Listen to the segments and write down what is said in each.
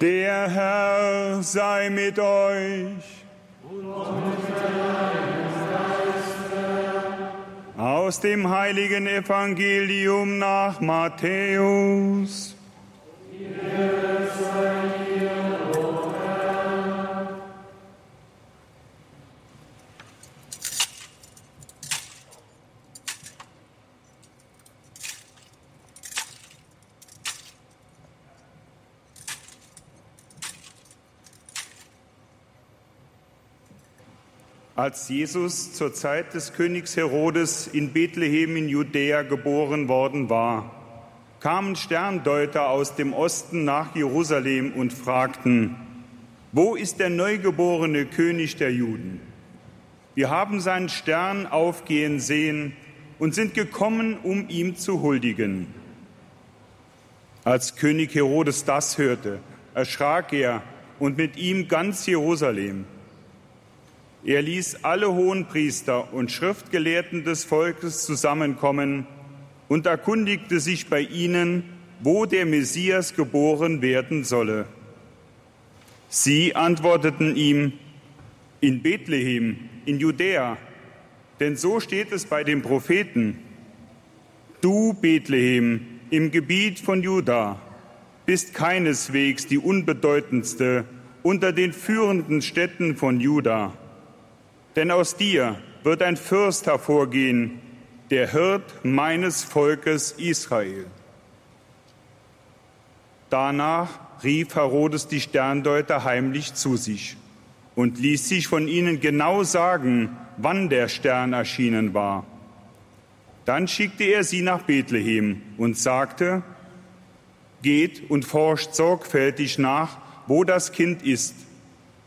Der Herr sei mit euch. Aus dem heiligen Evangelium nach Matthäus. Als Jesus zur Zeit des Königs Herodes in Bethlehem in Judäa geboren worden war, kamen Sterndeuter aus dem Osten nach Jerusalem und fragten, wo ist der neugeborene König der Juden? Wir haben seinen Stern aufgehen sehen und sind gekommen, um ihm zu huldigen. Als König Herodes das hörte, erschrak er und mit ihm ganz Jerusalem. Er ließ alle Hohenpriester und Schriftgelehrten des Volkes zusammenkommen und erkundigte sich bei ihnen, wo der Messias geboren werden solle. Sie antworteten ihm, in Bethlehem, in Judäa, denn so steht es bei den Propheten. Du, Bethlehem, im Gebiet von Juda, bist keineswegs die unbedeutendste unter den führenden Städten von Juda denn aus dir wird ein Fürst hervorgehen, der Hirt meines Volkes Israel. Danach rief Herodes die Sterndeuter heimlich zu sich und ließ sich von ihnen genau sagen, wann der Stern erschienen war. Dann schickte er sie nach Bethlehem und sagte, Geht und forscht sorgfältig nach, wo das Kind ist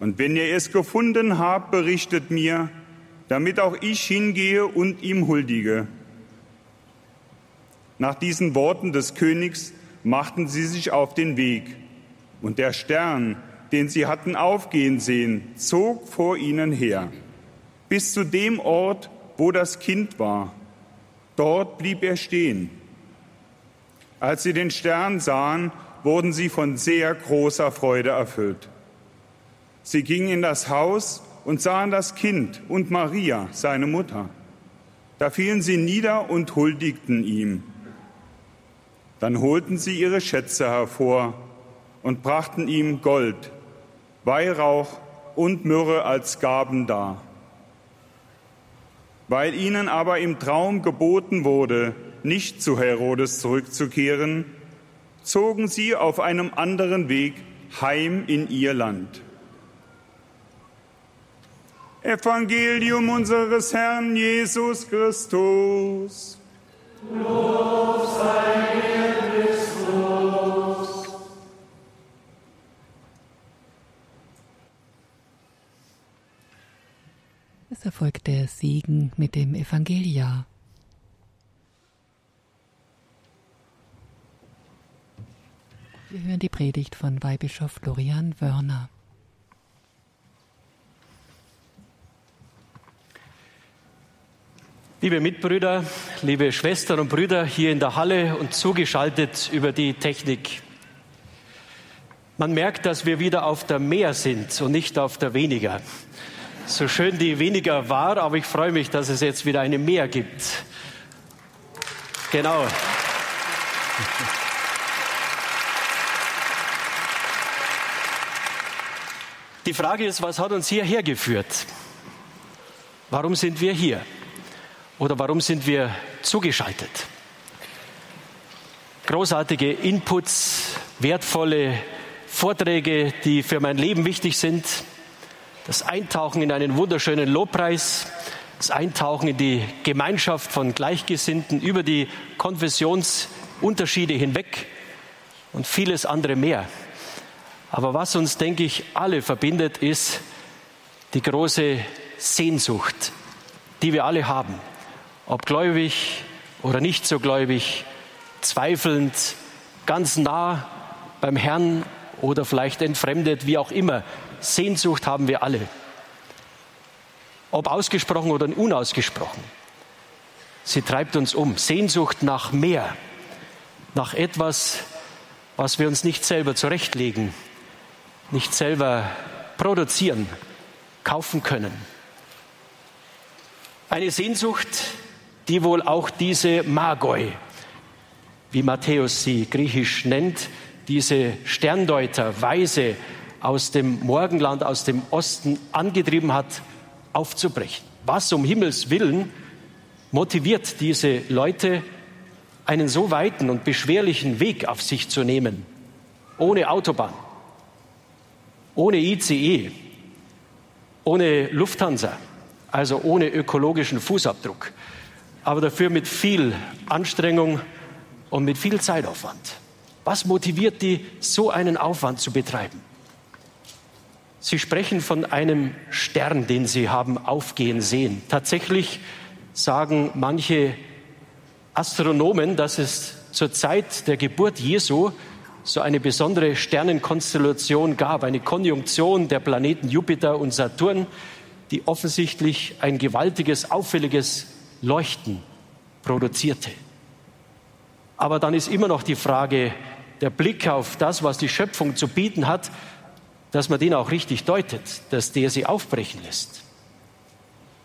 und wenn ihr es gefunden habt, berichtet mir, damit auch ich hingehe und ihm huldige. Nach diesen Worten des Königs machten sie sich auf den Weg, und der Stern, den sie hatten aufgehen sehen, zog vor ihnen her, bis zu dem Ort, wo das Kind war. Dort blieb er stehen. Als sie den Stern sahen, wurden sie von sehr großer Freude erfüllt. Sie gingen in das Haus und sahen das Kind und Maria, seine Mutter. Da fielen sie nieder und huldigten ihm. Dann holten sie ihre Schätze hervor und brachten ihm Gold, Weihrauch und Myrrhe als Gaben dar. Weil ihnen aber im Traum geboten wurde, nicht zu Herodes zurückzukehren, zogen sie auf einem anderen Weg heim in ihr Land. Evangelium unseres Herrn Jesus Christus. Lob sei dir, Christus. Es erfolgt der Segen mit dem Evangeliar. Wir hören die Predigt von Weihbischof Florian Wörner. Liebe Mitbrüder, liebe Schwestern und Brüder hier in der Halle und zugeschaltet über die Technik. Man merkt, dass wir wieder auf der Mehr sind und nicht auf der Weniger. So schön die Weniger war, aber ich freue mich, dass es jetzt wieder eine Mehr gibt. Genau. Die Frage ist, was hat uns hierher geführt? Warum sind wir hier? Oder warum sind wir zugeschaltet? Großartige Inputs, wertvolle Vorträge, die für mein Leben wichtig sind. Das Eintauchen in einen wunderschönen Lobpreis, das Eintauchen in die Gemeinschaft von Gleichgesinnten über die Konfessionsunterschiede hinweg und vieles andere mehr. Aber was uns, denke ich, alle verbindet, ist die große Sehnsucht, die wir alle haben ob gläubig oder nicht so gläubig, zweifelnd, ganz nah beim Herrn oder vielleicht entfremdet, wie auch immer. Sehnsucht haben wir alle. Ob ausgesprochen oder unausgesprochen. Sie treibt uns um. Sehnsucht nach mehr, nach etwas, was wir uns nicht selber zurechtlegen, nicht selber produzieren, kaufen können. Eine Sehnsucht, die wohl auch diese Magoi, wie Matthäus sie griechisch nennt, diese Sterndeuter, Weise aus dem Morgenland, aus dem Osten angetrieben hat, aufzubrechen. Was um Himmels willen motiviert diese Leute, einen so weiten und beschwerlichen Weg auf sich zu nehmen, ohne Autobahn, ohne ICE, ohne Lufthansa, also ohne ökologischen Fußabdruck, aber dafür mit viel Anstrengung und mit viel Zeitaufwand. Was motiviert die, so einen Aufwand zu betreiben? Sie sprechen von einem Stern, den Sie haben aufgehen sehen. Tatsächlich sagen manche Astronomen, dass es zur Zeit der Geburt Jesu so eine besondere Sternenkonstellation gab, eine Konjunktion der Planeten Jupiter und Saturn, die offensichtlich ein gewaltiges, auffälliges Leuchten produzierte. Aber dann ist immer noch die Frage, der Blick auf das, was die Schöpfung zu bieten hat, dass man den auch richtig deutet, dass der sie aufbrechen lässt.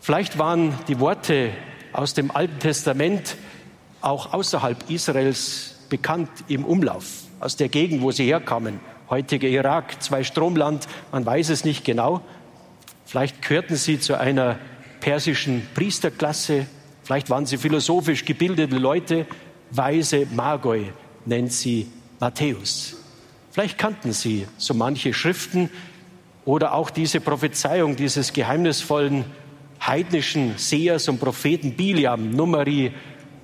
Vielleicht waren die Worte aus dem Alten Testament auch außerhalb Israels bekannt im Umlauf, aus der Gegend, wo sie herkamen, heutige Irak, zwei Stromland, man weiß es nicht genau. Vielleicht gehörten sie zu einer persischen Priesterklasse, vielleicht waren sie philosophisch gebildete Leute, weise Magoi nennt sie Matthäus. Vielleicht kannten sie so manche Schriften oder auch diese Prophezeiung dieses geheimnisvollen heidnischen Sehers und Propheten Biliam, Numeri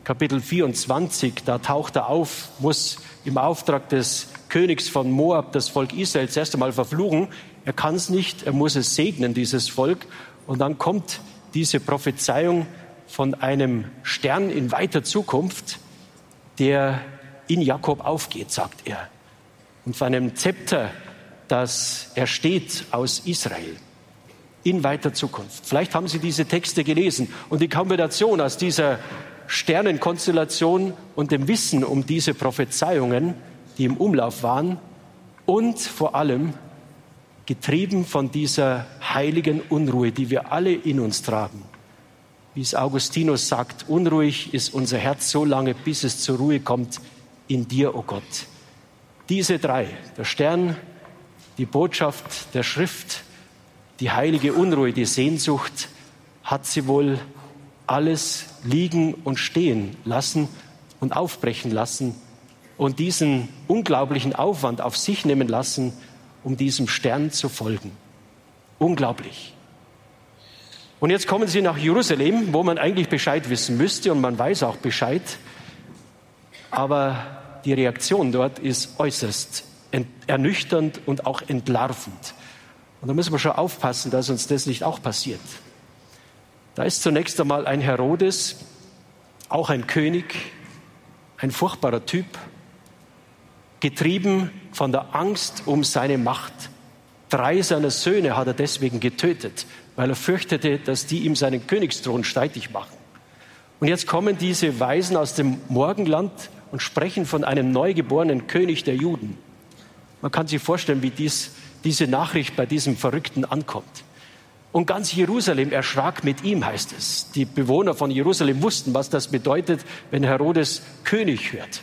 Kapitel 24, da taucht er auf, muss im Auftrag des Königs von Moab das Volk Israel erst einmal verfluchen. Er kann es nicht, er muss es segnen, dieses Volk. Und dann kommt diese Prophezeiung von einem Stern in weiter Zukunft, der in Jakob aufgeht, sagt er. Und von einem Zepter, das ersteht aus Israel in weiter Zukunft. Vielleicht haben Sie diese Texte gelesen und die Kombination aus dieser Sternenkonstellation und dem Wissen um diese Prophezeiungen, die im Umlauf waren und vor allem getrieben von dieser heiligen Unruhe, die wir alle in uns tragen. Wie es Augustinus sagt, unruhig ist unser Herz so lange, bis es zur Ruhe kommt in dir, o oh Gott. Diese drei, der Stern, die Botschaft der Schrift, die heilige Unruhe, die Sehnsucht, hat sie wohl alles liegen und stehen lassen und aufbrechen lassen und diesen unglaublichen Aufwand auf sich nehmen lassen, um diesem Stern zu folgen. Unglaublich. Und jetzt kommen sie nach Jerusalem, wo man eigentlich Bescheid wissen müsste und man weiß auch Bescheid. Aber die Reaktion dort ist äußerst ernüchternd und auch entlarvend. Und da müssen wir schon aufpassen, dass uns das nicht auch passiert. Da ist zunächst einmal ein Herodes, auch ein König, ein furchtbarer Typ, getrieben von der Angst um seine Macht. Drei seiner Söhne hat er deswegen getötet, weil er fürchtete, dass die ihm seinen Königsthron streitig machen. Und jetzt kommen diese Weisen aus dem Morgenland und sprechen von einem neugeborenen König der Juden. Man kann sich vorstellen, wie dies, diese Nachricht bei diesem Verrückten ankommt. Und ganz Jerusalem erschrak mit ihm, heißt es. Die Bewohner von Jerusalem wussten, was das bedeutet, wenn Herodes König hört.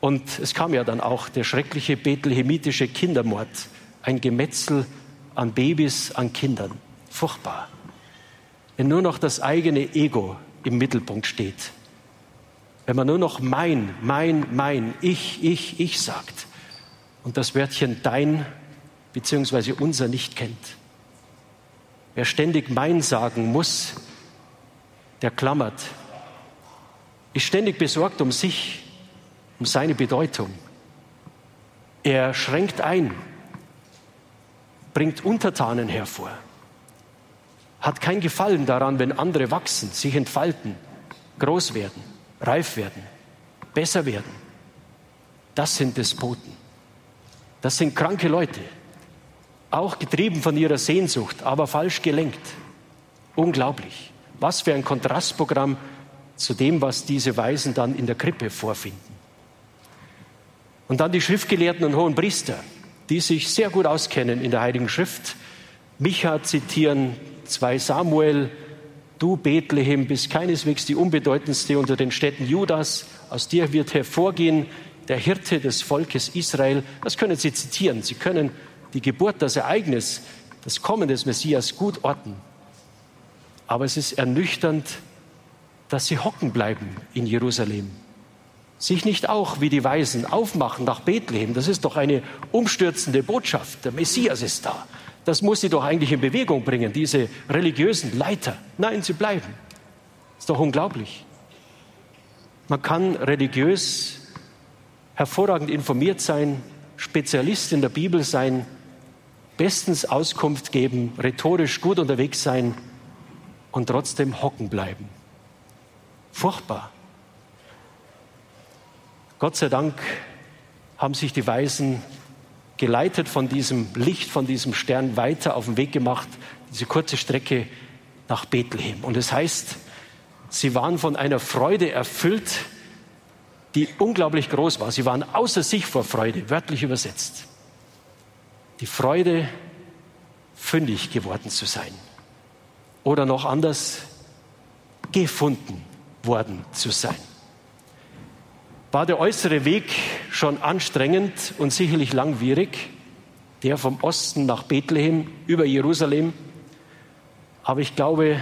Und es kam ja dann auch der schreckliche bethlehemitische Kindermord, ein Gemetzel an Babys, an Kindern. Furchtbar. Wenn nur noch das eigene Ego im Mittelpunkt steht. Wenn man nur noch mein, mein, mein, ich, ich, ich sagt und das Wörtchen dein beziehungsweise unser nicht kennt. Wer ständig mein sagen muss, der klammert, ist ständig besorgt um sich, um seine Bedeutung. Er schränkt ein, bringt Untertanen hervor, hat kein Gefallen daran, wenn andere wachsen, sich entfalten, groß werden, reif werden, besser werden. Das sind Despoten. Das sind kranke Leute auch getrieben von ihrer Sehnsucht, aber falsch gelenkt. Unglaublich. Was für ein Kontrastprogramm zu dem, was diese Weisen dann in der Krippe vorfinden. Und dann die Schriftgelehrten und hohen Priester, die sich sehr gut auskennen in der Heiligen Schrift. Micha zitieren 2 Samuel, du Bethlehem bist keineswegs die unbedeutendste unter den Städten Judas, aus dir wird hervorgehen der Hirte des Volkes Israel. Das können Sie zitieren. Sie können die Geburt, das Ereignis, das Kommen des Messias gut orten. Aber es ist ernüchternd, dass sie hocken bleiben in Jerusalem. Sich nicht auch wie die Weisen aufmachen nach Bethlehem. Das ist doch eine umstürzende Botschaft. Der Messias ist da. Das muss sie doch eigentlich in Bewegung bringen, diese religiösen Leiter. Nein, sie bleiben. Ist doch unglaublich. Man kann religiös hervorragend informiert sein, Spezialist in der Bibel sein, bestens Auskunft geben, rhetorisch gut unterwegs sein und trotzdem hocken bleiben. Furchtbar. Gott sei Dank haben sich die Weisen geleitet von diesem Licht, von diesem Stern weiter auf den Weg gemacht, diese kurze Strecke nach Bethlehem. Und es heißt, sie waren von einer Freude erfüllt, die unglaublich groß war. Sie waren außer sich vor Freude, wörtlich übersetzt. Die Freude, fündig geworden zu sein. Oder noch anders, gefunden worden zu sein. War der äußere Weg schon anstrengend und sicherlich langwierig, der vom Osten nach Bethlehem über Jerusalem, aber ich glaube,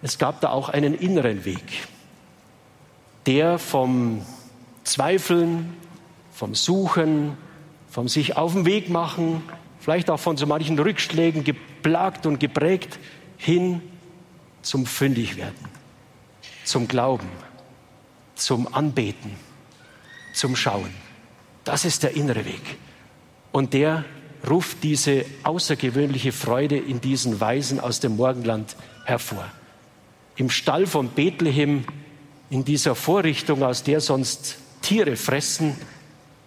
es gab da auch einen inneren Weg, der vom Zweifeln, vom Suchen, vom sich auf den Weg machen, vielleicht auch von so manchen Rückschlägen geplagt und geprägt, hin zum Fündigwerden zum Glauben, zum Anbeten, zum Schauen. Das ist der innere Weg. Und der ruft diese außergewöhnliche Freude in diesen Weisen aus dem Morgenland hervor. Im Stall von Bethlehem, in dieser Vorrichtung, aus der sonst Tiere fressen,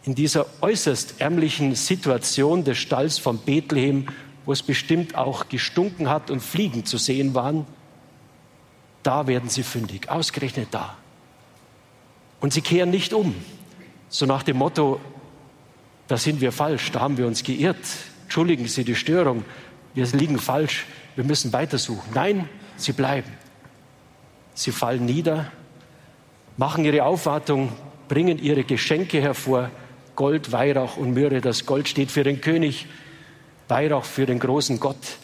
in dieser äußerst ärmlichen Situation des Stalls von Bethlehem, wo es bestimmt auch gestunken hat und Fliegen zu sehen waren, da werden sie fündig, ausgerechnet da. Und sie kehren nicht um, so nach dem Motto, da sind wir falsch, da haben wir uns geirrt, entschuldigen Sie die Störung, wir liegen falsch, wir müssen weitersuchen. Nein, sie bleiben. Sie fallen nieder, machen ihre Aufwartung, bringen ihre Geschenke hervor, Gold, Weihrauch und Myrrhe. Das Gold steht für den König, Weihrauch für den großen Gott.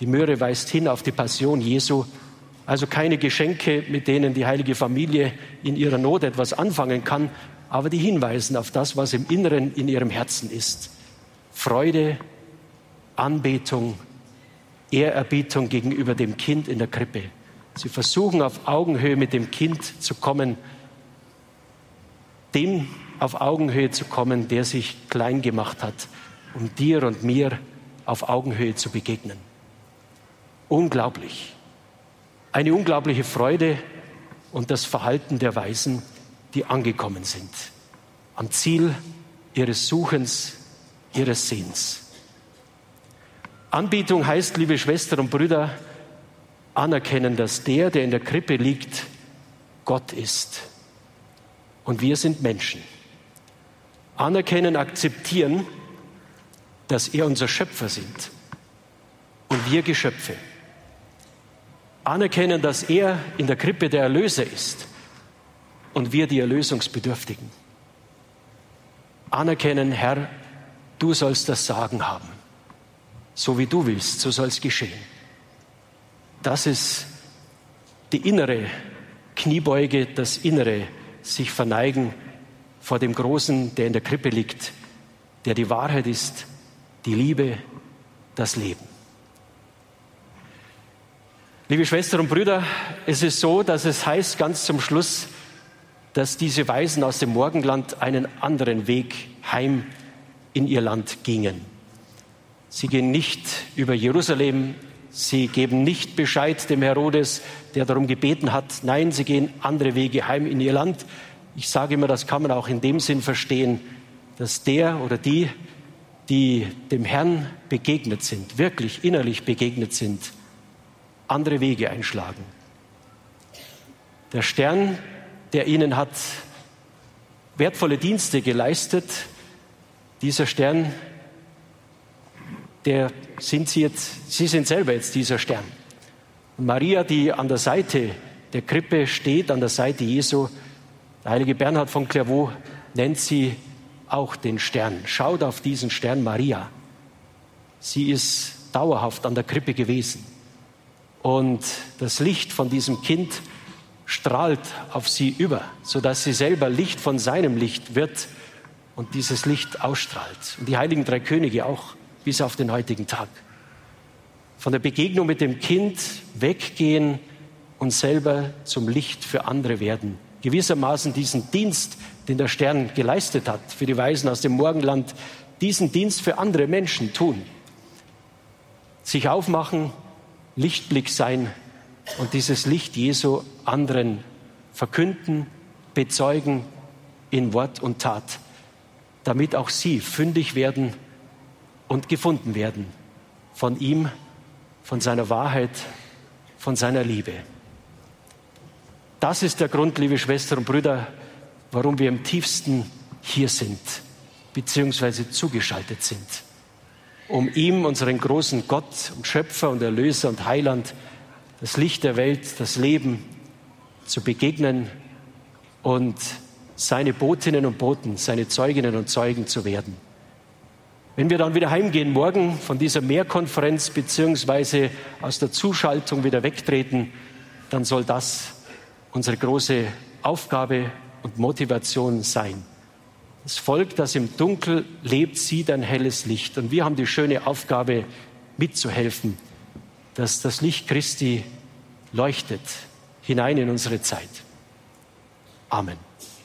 Die Myrrhe weist hin auf die Passion Jesu also keine Geschenke, mit denen die heilige Familie in ihrer Not etwas anfangen kann, aber die hinweisen auf das, was im Inneren in ihrem Herzen ist. Freude, Anbetung, Ehrerbietung gegenüber dem Kind in der Krippe. Sie versuchen auf Augenhöhe mit dem Kind zu kommen, dem auf Augenhöhe zu kommen, der sich klein gemacht hat, um dir und mir auf Augenhöhe zu begegnen. Unglaublich eine unglaubliche Freude und das Verhalten der Weisen, die angekommen sind, am Ziel ihres Suchens, ihres Sehens. Anbetung heißt, liebe Schwestern und Brüder, anerkennen, dass der, der in der Krippe liegt, Gott ist. Und wir sind Menschen. Anerkennen, akzeptieren, dass er unser Schöpfer sind und wir Geschöpfe anerkennen, dass er in der Krippe der Erlöser ist und wir die Erlösungsbedürftigen. Anerkennen, Herr, du sollst das Sagen haben. So wie du willst, so soll es geschehen. Das ist die innere Kniebeuge, das innere sich verneigen vor dem Großen, der in der Krippe liegt, der die Wahrheit ist, die Liebe, das Leben. Liebe Schwestern und Brüder, es ist so, dass es heißt ganz zum Schluss, dass diese Weisen aus dem Morgenland einen anderen Weg heim in ihr Land gingen. Sie gehen nicht über Jerusalem, sie geben nicht Bescheid dem Herodes, der darum gebeten hat. Nein, sie gehen andere Wege heim in ihr Land. Ich sage immer, das kann man auch in dem Sinn verstehen, dass der oder die, die dem Herrn begegnet sind, wirklich innerlich begegnet sind, andere Wege einschlagen. Der Stern, der ihnen hat wertvolle Dienste geleistet, dieser Stern der sind sie jetzt, sie sind selber jetzt dieser Stern. Und Maria, die an der Seite der Krippe steht, an der Seite Jesu, der heilige Bernhard von Clairvaux nennt sie auch den Stern. Schaut auf diesen Stern Maria. Sie ist dauerhaft an der Krippe gewesen. Und das Licht von diesem Kind strahlt auf sie über, sodass sie selber Licht von seinem Licht wird und dieses Licht ausstrahlt. Und die heiligen drei Könige auch bis auf den heutigen Tag. Von der Begegnung mit dem Kind weggehen und selber zum Licht für andere werden. Gewissermaßen diesen Dienst, den der Stern geleistet hat für die Weisen aus dem Morgenland, diesen Dienst für andere Menschen tun. Sich aufmachen, Lichtblick sein und dieses Licht Jesu anderen verkünden, bezeugen in Wort und Tat, damit auch sie fündig werden und gefunden werden von ihm, von seiner Wahrheit, von seiner Liebe. Das ist der Grund, liebe Schwestern und Brüder, warum wir im tiefsten hier sind, beziehungsweise zugeschaltet sind, um ihm, unseren großen Gott und Schöpfer und Erlöser und Heiland, das Licht der Welt, das Leben zu begegnen und seine Botinnen und Boten, seine Zeuginnen und Zeugen zu werden. Wenn wir dann wieder heimgehen morgen von dieser Mehrkonferenz beziehungsweise aus der Zuschaltung wieder wegtreten, dann soll das unsere große Aufgabe und Motivation sein. Das Volk, das im Dunkel lebt, sieht ein helles Licht. Und wir haben die schöne Aufgabe, mitzuhelfen, dass das Licht Christi leuchtet hinein in unsere Zeit. Amen.